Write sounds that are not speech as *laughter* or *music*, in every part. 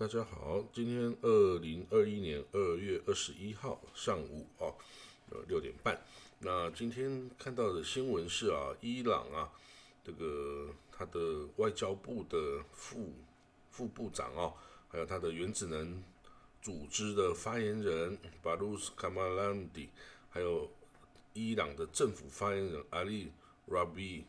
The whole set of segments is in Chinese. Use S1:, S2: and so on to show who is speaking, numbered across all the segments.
S1: 大家好，今天二零二一年二月二十一号上午啊，呃六点半。那今天看到的新闻是啊，伊朗啊，这个他的外交部的副副部长啊，还有他的原子能组织的发言人巴鲁斯卡马兰迪，还有伊朗的政府发言人阿里拉比，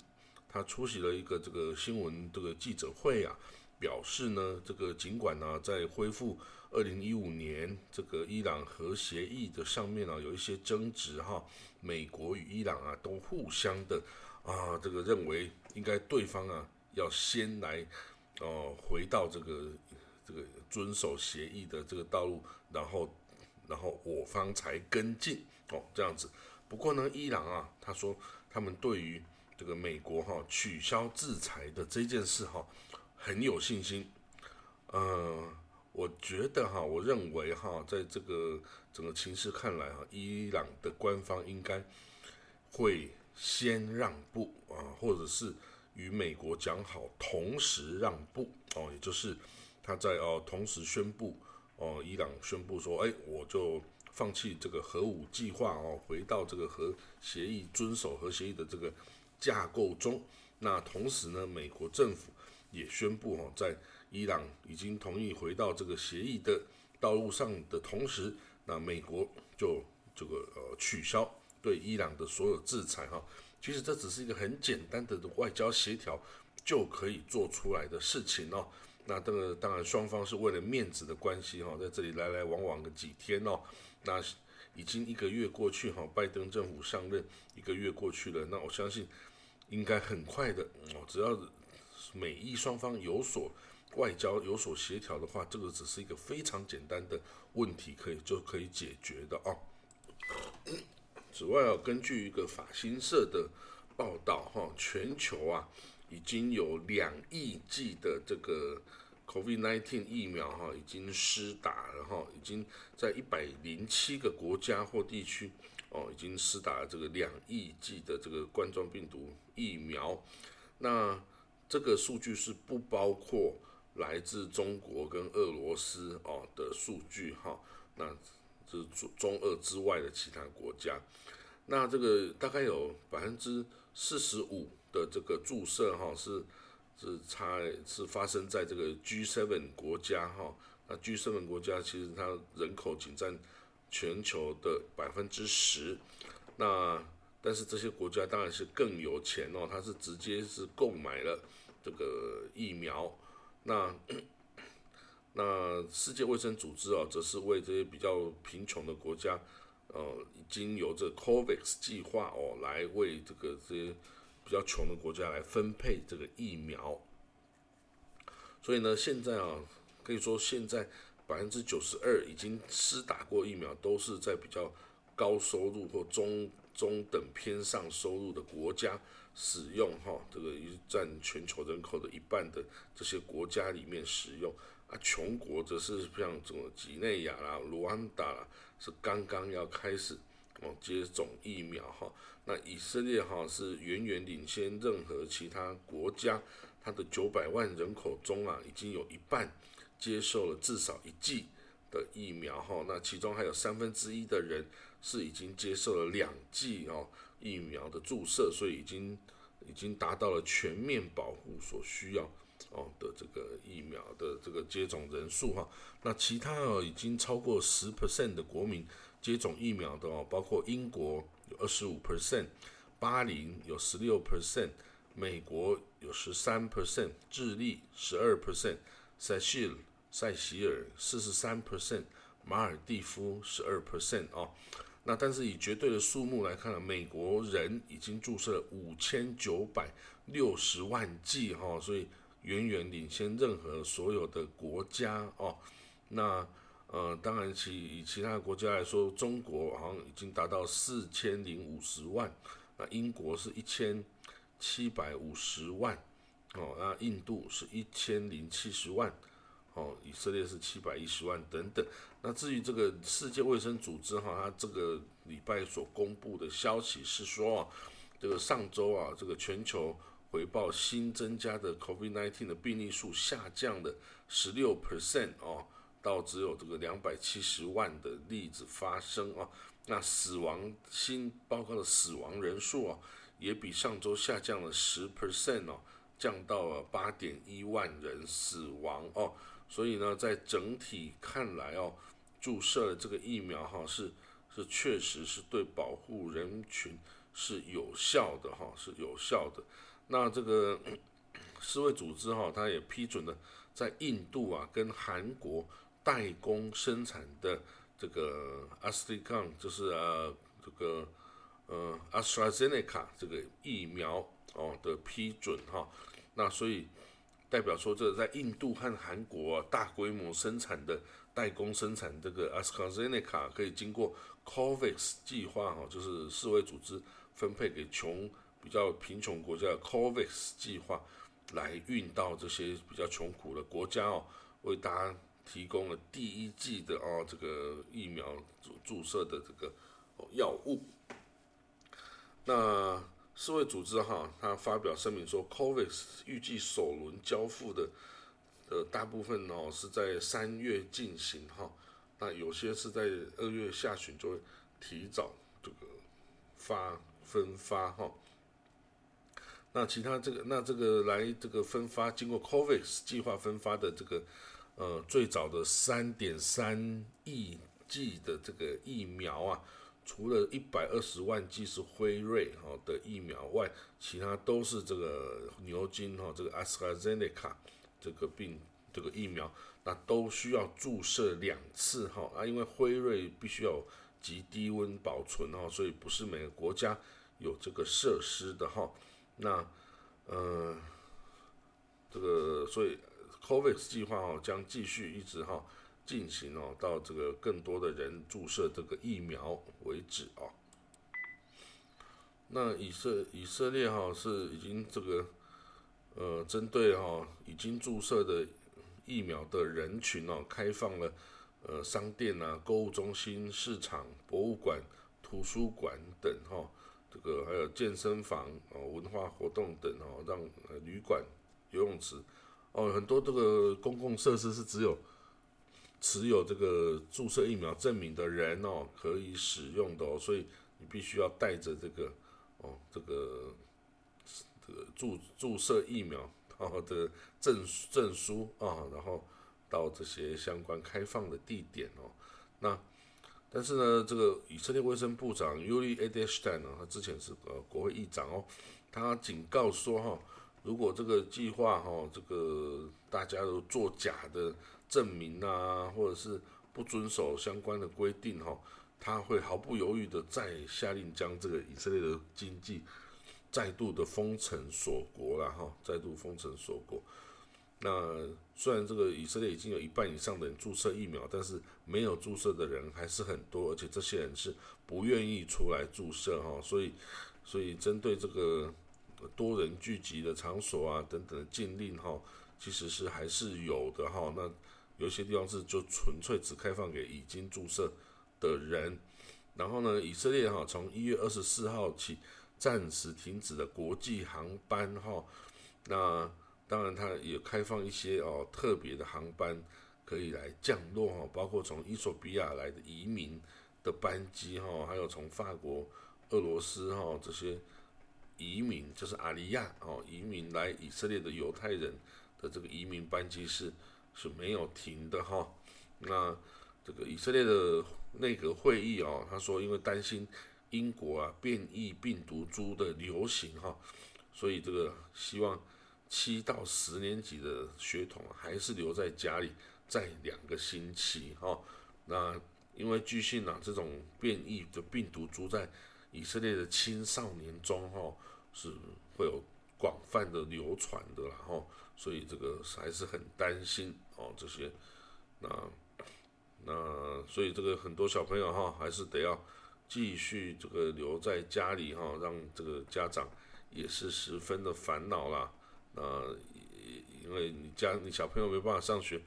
S1: 他出席了一个这个新闻这个记者会啊。表示呢，这个尽管呢，在恢复二零一五年这个伊朗核协议的上面呢，有一些争执哈，美国与伊朗啊都互相的啊，这个认为应该对方啊要先来哦回到这个这个遵守协议的这个道路，然后然后我方才跟进哦这样子。不过呢，伊朗啊他说他们对于这个美国哈取消制裁的这件事哈。很有信心，呃，我觉得哈，我认为哈，在这个整个情势看来哈，伊朗的官方应该会先让步啊，或者是与美国讲好同时让步哦，也就是他在哦同时宣布哦，伊朗宣布说，哎，我就放弃这个核武计划哦，回到这个核协议遵守核协议的这个架构中。那同时呢，美国政府。也宣布哈，在伊朗已经同意回到这个协议的道路上的同时，那美国就这个呃取消对伊朗的所有制裁哈。其实这只是一个很简单的外交协调就可以做出来的事情哦。那这个当然双方是为了面子的关系哈，在这里来来往往个几天哦。那已经一个月过去哈，拜登政府上任一个月过去了，那我相信应该很快的哦，只要。美意双方有所外交有所协调的话，这个只是一个非常简单的问题，可以就可以解决的哦。此外啊，根据一个法新社的报道哈，全球啊已经有两亿剂的这个 COVID-19 疫苗哈已经施打了哈，已经在一百零七个国家或地区哦已经施打了这个两亿剂的这个冠状病毒疫苗，那。这个数据是不包括来自中国跟俄罗斯哦的数据哈，那是中中俄之外的其他国家。那这个大概有百分之四十五的这个注射哈是是差是发生在这个 G7 国家哈。那 G7 国家其实它人口仅占全球的百分之十。那但是这些国家当然是更有钱哦，它是直接是购买了。这个疫苗，那 *coughs* 那世界卫生组织啊，则是为这些比较贫穷的国家，呃，已经由这 COVAX 计划哦，来为这个这些比较穷的国家来分配这个疫苗。所以呢，现在啊，可以说现在百分之九十二已经施打过疫苗，都是在比较高收入或中中等偏上收入的国家。使用哈，这个占全球人口的一半的这些国家里面使用啊，穷国则是像这种几内亚啦、卢安达啦，是刚刚要开始哦接种疫苗哈。那以色列哈是远远领先任何其他国家，它的九百万人口中啊，已经有一半接受了至少一剂的疫苗哈。那其中还有三分之一的人是已经接受了两剂哦。疫苗的注射，所以已经已经达到了全面保护所需要哦的这个疫苗的这个接种人数哈。那其他哦已经超过十 percent 的国民接种疫苗的哦，包括英国有二十五 percent，巴林有十六 percent，美国有十三 percent，智利十二 percent，塞西尔塞西尔四十三 percent，马尔蒂夫十二 percent 哦。那但是以绝对的数目来看，美国人已经注射了五千九百六十万剂哈，所以远远领先任何所有的国家哦。那呃，当然其以其他国家来说，中国好像已经达到四千零五十万，那英国是一千七百五十万哦，那印度是一千零七十万。哦，以色列是七百一十万等等。那至于这个世界卫生组织哈，它这个礼拜所公布的消息是说啊，这个上周啊，这个全球回报新增加的 COVID-19 的病例数下降了十六 percent 哦，到只有这个两百七十万的例子发生啊。那死亡新报告的死亡人数啊，也比上周下降了十 percent 哦，降到了八点一万人死亡哦。所以呢，在整体看来哦，注射这个疫苗哈是是确实是对保护人群是有效的哈，是有效的。那这个 *clears throat* 世卫组织哈，它也批准了在印度啊跟韩国代工生产的。这个阿斯利康就是呃这个呃 AstraZeneca 这个疫苗哦的批准哈，那所以代表说这在印度和韩国大规模生产的代工生产这个 AstraZeneca 可以经过 COVAX 计划哈，就是世卫组织分配给穷比较贫穷国家的 COVAX 计划来运到这些比较穷苦的国家哦，为大家。提供了第一剂的哦，这个疫苗注注射的这个药物。那世卫组织哈，他发表声明说，COVAX 预计首轮交付的呃大部分哦是在三月进行哈，那有些是在二月下旬就会提早这个发分发哈。那其他这个那这个来这个分发经过 COVAX 计划分发的这个。呃，最早的三点三亿剂的这个疫苗啊，除了一百二十万剂是辉瑞哈的疫苗外，其他都是这个牛津哈这个 AstraZeneca 这个病这个疫苗，那都需要注射两次哈啊，因为辉瑞必须要极低温保存哈，所以不是每个国家有这个设施的哈。那呃，这个所以。COVAX 计划哦将继续一直哈进行哦，到这个更多的人注射这个疫苗为止哦。那以色以色列哈是已经这个呃针对哈已经注射的疫苗的人群哦，开放了呃商店啊、购物中心、市场、博物馆、图书馆等哈，这个还有健身房哦、文化活动等哦，让旅馆、游泳池。哦，很多这个公共设施是只有持有这个注射疫苗证明的人哦可以使用的哦，所以你必须要带着这个哦这个这个注注射疫苗哦的证证书啊，然后到这些相关开放的地点哦。那但是呢，这个以色列卫生部长 Uli Edelstein 呢，他之前是呃国会议长哦，他警告说哈。如果这个计划哈，这个大家都做假的证明啊，或者是不遵守相关的规定哈，他会毫不犹豫的再下令将这个以色列的经济再度的封城锁国了哈，再度封城锁国。那虽然这个以色列已经有一半以上的人注射疫苗，但是没有注射的人还是很多，而且这些人是不愿意出来注射哈，所以所以针对这个。多人聚集的场所啊，等等的禁令哈，其实是还是有的哈。那有些地方是就纯粹只开放给已经注射的人。然后呢，以色列哈从一月二十四号起暂时停止了国际航班哈。那当然它也开放一些哦特别的航班可以来降落哈，包括从伊索比亚来的移民的班机哈，还有从法国、俄罗斯哈这些。移民就是阿里亚哦，移民来以色列的犹太人的这个移民班机是是没有停的哈。那这个以色列的内阁会议哦，他说因为担心英国啊变异病毒株的流行哈，所以这个希望七到十年级的血统还是留在家里再两个星期哈。那因为据信啊，这种变异的病毒株在以色列的青少年中哈。是会有广泛的流传的，然后，所以这个还是很担心哦，这些，那那所以这个很多小朋友哈，还是得要继续这个留在家里哈，让这个家长也是十分的烦恼啦。那因为你家你小朋友没办法上学，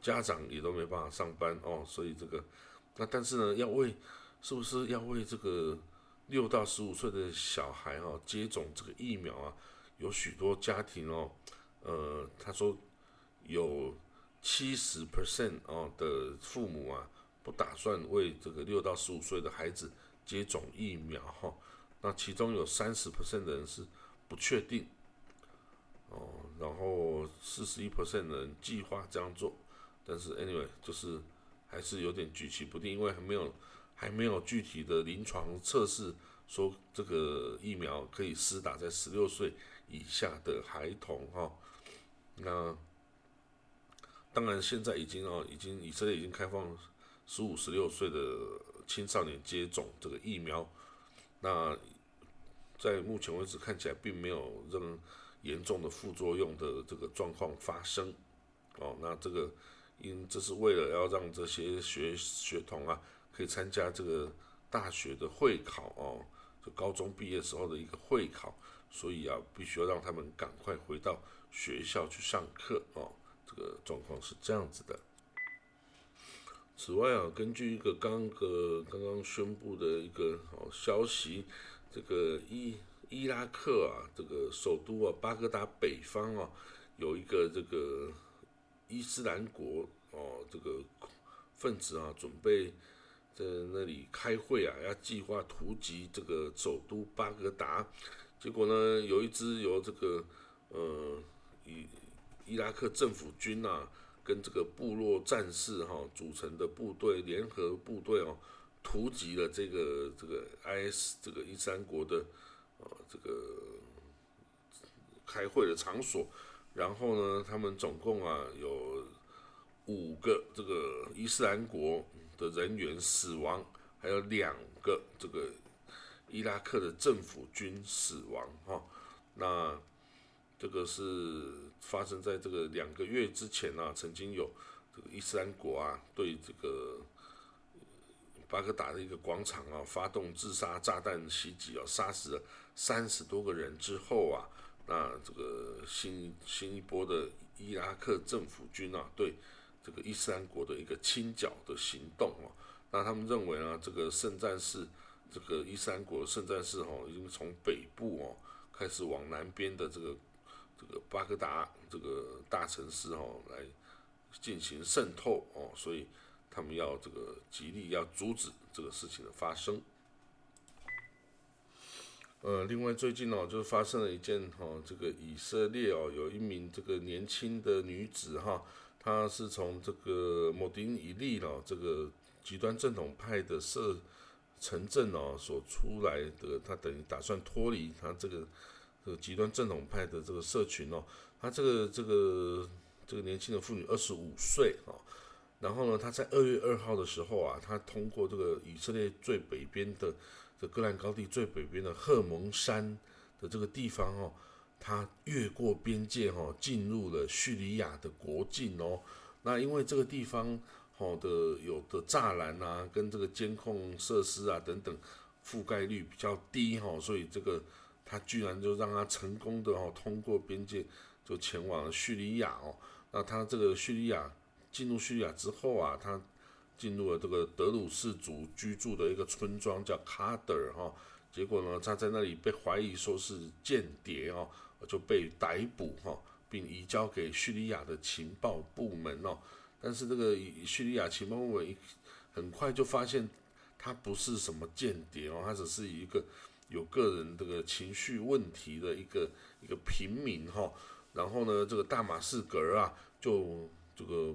S1: 家长也都没办法上班哦，所以这个那但是呢，要为是不是要为这个？六到十五岁的小孩哈接种这个疫苗啊，有许多家庭哦，呃，他说有七十 percent 哦的父母啊，不打算为这个六到十五岁的孩子接种疫苗哈。那其中有三十 percent 的人是不确定哦，然后四十一 percent 的人计划这样做，但是 anyway 就是还是有点举棋不定，因为还没有还没有具体的临床测试说这个疫苗可以施打在十六岁。以下的孩童哈，那当然现在已经哦，已经以色列已经开放十五、十六岁的青少年接种这个疫苗，那在目前为止看起来并没有任严重的副作用的这个状况发生哦，那这个因这是为了要让这些学学童啊可以参加这个大学的会考哦，就高中毕业时候的一个会考。所以啊，必须要让他们赶快回到学校去上课哦。这个状况是这样子的。此外啊，根据一个刚个刚刚宣布的一个哦消息，这个伊伊拉克啊，这个首都啊巴格达北方啊，有一个这个伊斯兰国哦这个分子啊，准备在那里开会啊，要计划突击这个首都巴格达。结果呢，有一支由这个呃伊伊拉克政府军啊，跟这个部落战士哈组成的部队联合部队哦，突击了这个这个 IS 这个伊斯兰国的呃这个开会的场所，然后呢，他们总共啊有五个这个伊斯兰国的人员死亡，还有两个这个。伊拉克的政府军死亡，哈，那这个是发生在这个两个月之前啊，曾经有这个伊斯兰国啊对这个巴格达的一个广场啊发动自杀炸弹袭击啊，杀死了三十多个人之后啊，那这个新新一波的伊拉克政府军啊对这个伊斯兰国的一个清剿的行动啊，那他们认为呢，这个圣战士。这个伊斯兰国圣战士哈，已经从北部哦开始往南边的这个这个巴格达这个大城市哦来进行渗透哦，所以他们要这个极力要阻止这个事情的发生。呃，另外最近哦，就发生了一件哈，这个以色列哦，有一名这个年轻的女子哈，她是从这个莫丁伊利了这个极端正统派的社。城镇哦所出来的，他等于打算脱离他这个这个极端正统派的这个社群哦。他这个这个这个年轻的妇女二十五岁哦，然后呢，他在二月二号的时候啊，他通过这个以色列最北边的这戈兰高地最北边的赫蒙山的这个地方哦，他越过边界哈，进入了叙利亚的国境哦。那因为这个地方。好的，有的栅栏啊，跟这个监控设施啊等等，覆盖率比较低哈，所以这个他居然就让他成功的哦通过边界就前往了叙利亚哦。那他这个叙利亚进入叙利亚之后啊，他进入了这个德鲁士族居住的一个村庄叫卡德尔哈，结果呢，他在那里被怀疑说是间谍哦，就被逮捕哈，并移交给叙利亚的情报部门哦。但是这个叙利亚情报部门很快就发现他不是什么间谍哦，他只是一个有个人这个情绪问题的一个一个平民哈。然后呢，这个大马士革啊，就这个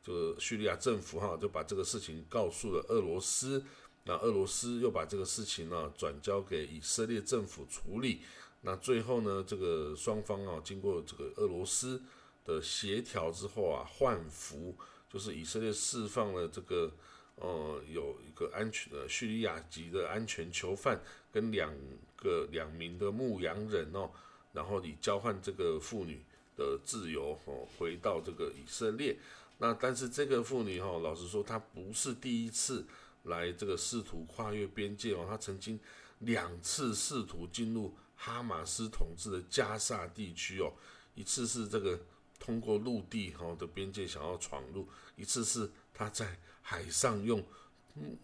S1: 这个叙利亚政府哈，就把这个事情告诉了俄罗斯，那俄罗斯又把这个事情呢转交给以色列政府处理。那最后呢，这个双方啊，经过这个俄罗斯。的协调之后啊，换服就是以色列释放了这个呃有一个安全的叙利亚籍的安全囚犯跟两个两名的牧羊人哦，然后以交换这个妇女的自由哦，回到这个以色列。那但是这个妇女哈，老实说她不是第一次来这个试图跨越边界哦，她曾经两次试图进入哈马斯统治的加萨地区哦，一次是这个。通过陆地哈的边界想要闯入，一次是他在海上用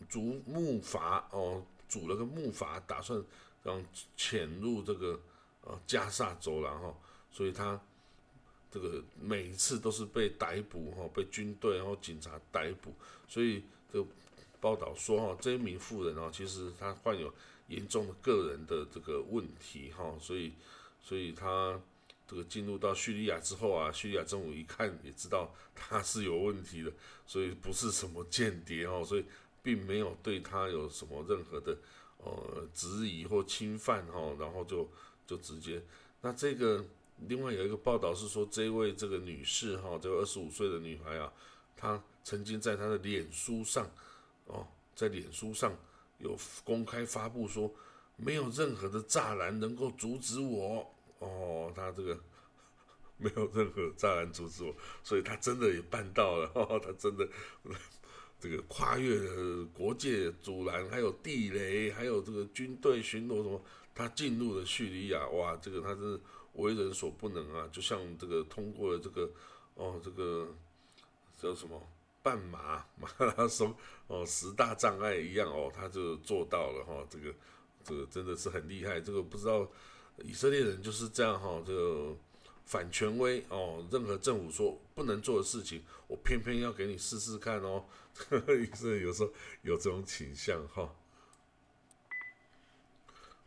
S1: 竹木筏哦，组了个木筏，打算让潜入这个呃加萨州了哈，所以他这个每一次都是被逮捕哈，被军队然后警察逮捕，所以这个报道说哈，这一名妇人哦，其实她患有严重的个人的这个问题哈，所以所以她这个进入到叙利亚之后啊，叙利亚政府一看也知道他是有问题的，所以不是什么间谍哦，所以并没有对他有什么任何的呃质疑或侵犯哈，然后就就直接那这个。另外有一个报道是说，这位这个女士哈，这个二十五岁的女孩啊，她曾经在她的脸书上，哦，在脸书上有公开发布说，没有任何的栅栏能够阻止我，哦，他这个没有任何障碍阻止我，所以他真的也办到了，他真的这个跨越国界阻拦，还有地雷，还有这个军队巡逻什么，他进入了叙利亚，哇，这个他是。为人所不能啊，就像这个通过了这个哦，这个叫什么半马马拉松哦十大障碍一样哦，他就做到了哈，这个这个真的是很厉害。这个不知道以色列人就是这样哈，这个反权威哦，任何政府说不能做的事情，我偏偏要给你试试看哦。以色列有时候有这种倾向哈。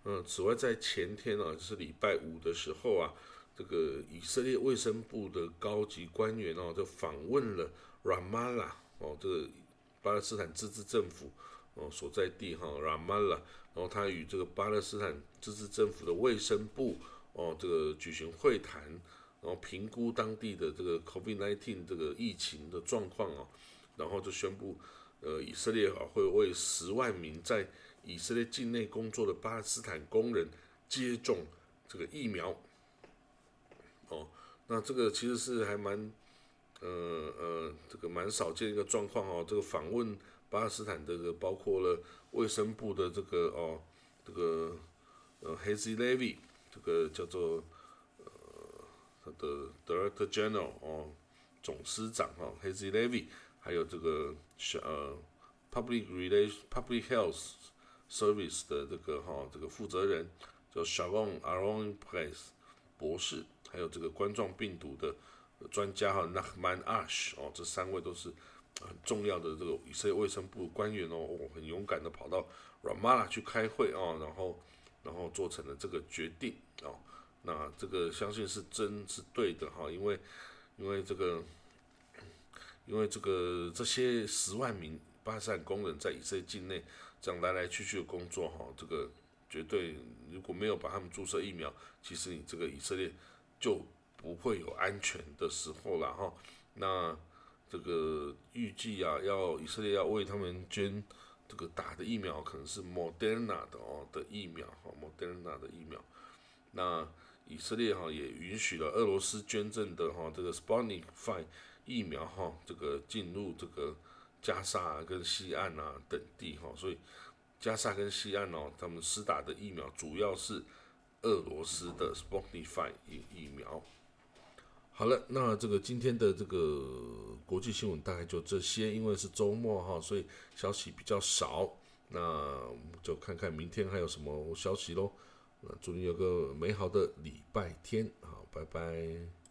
S1: 嗯，此外，在前天啊，就是礼拜五的时候啊，这个以色列卫生部的高级官员哦，就访问了 Ramallah 哦，这个巴勒斯坦自治政府哦所在地哈 Ramallah，然后他与这个巴勒斯坦自治政府的卫生部哦，这个举行会谈，然后评估当地的这个 COVID-19 这个疫情的状况哦，然后就宣布，呃，以色列啊会为十万名在以色列境内工作的巴勒斯坦工人接种这个疫苗，哦，那这个其实是还蛮，呃呃，这个蛮少见一个状况哦。这个访问巴勒斯坦这个包括了卫生部的这个哦，这个呃 Hazy Levy，这个叫做呃他的 Director General 哦，总司长哈 Hazy Levy，还有这个呃 Public Relation Public Health。Service 的这个哈，这个负责人叫 Sharon Aron Price 博士，还有这个冠状病毒的专家哈 Nachman Ash 哦，这三位都是很重要的这个以色列卫生部官员哦，很勇敢的跑到 Ramallah 去开会哦，然后然后做成了这个决定哦，那这个相信是真是对的哈，因为因为这个因为这个这些十万名巴塞工人在以色列境内。这样来来去去的工作哈，这个绝对如果没有把他们注射疫苗，其实你这个以色列就不会有安全的时候了哈。那这个预计啊，要以色列要为他们捐这个打的疫苗，可能是 Moderna 的哦的疫苗哈，Moderna 的疫苗。那以色列哈也允许了俄罗斯捐赠的哈这个 Sputnik V 疫苗哈，这个进入这个。加沙跟西岸啊等地哈，所以加沙跟西岸哦，他们施打的疫苗主要是俄罗斯的 Sputnik V 疫疫苗。好了，那这个今天的这个国际新闻大概就这些，因为是周末哈，所以消息比较少。那就看看明天还有什么消息喽。那祝你有个美好的礼拜天，好，拜拜。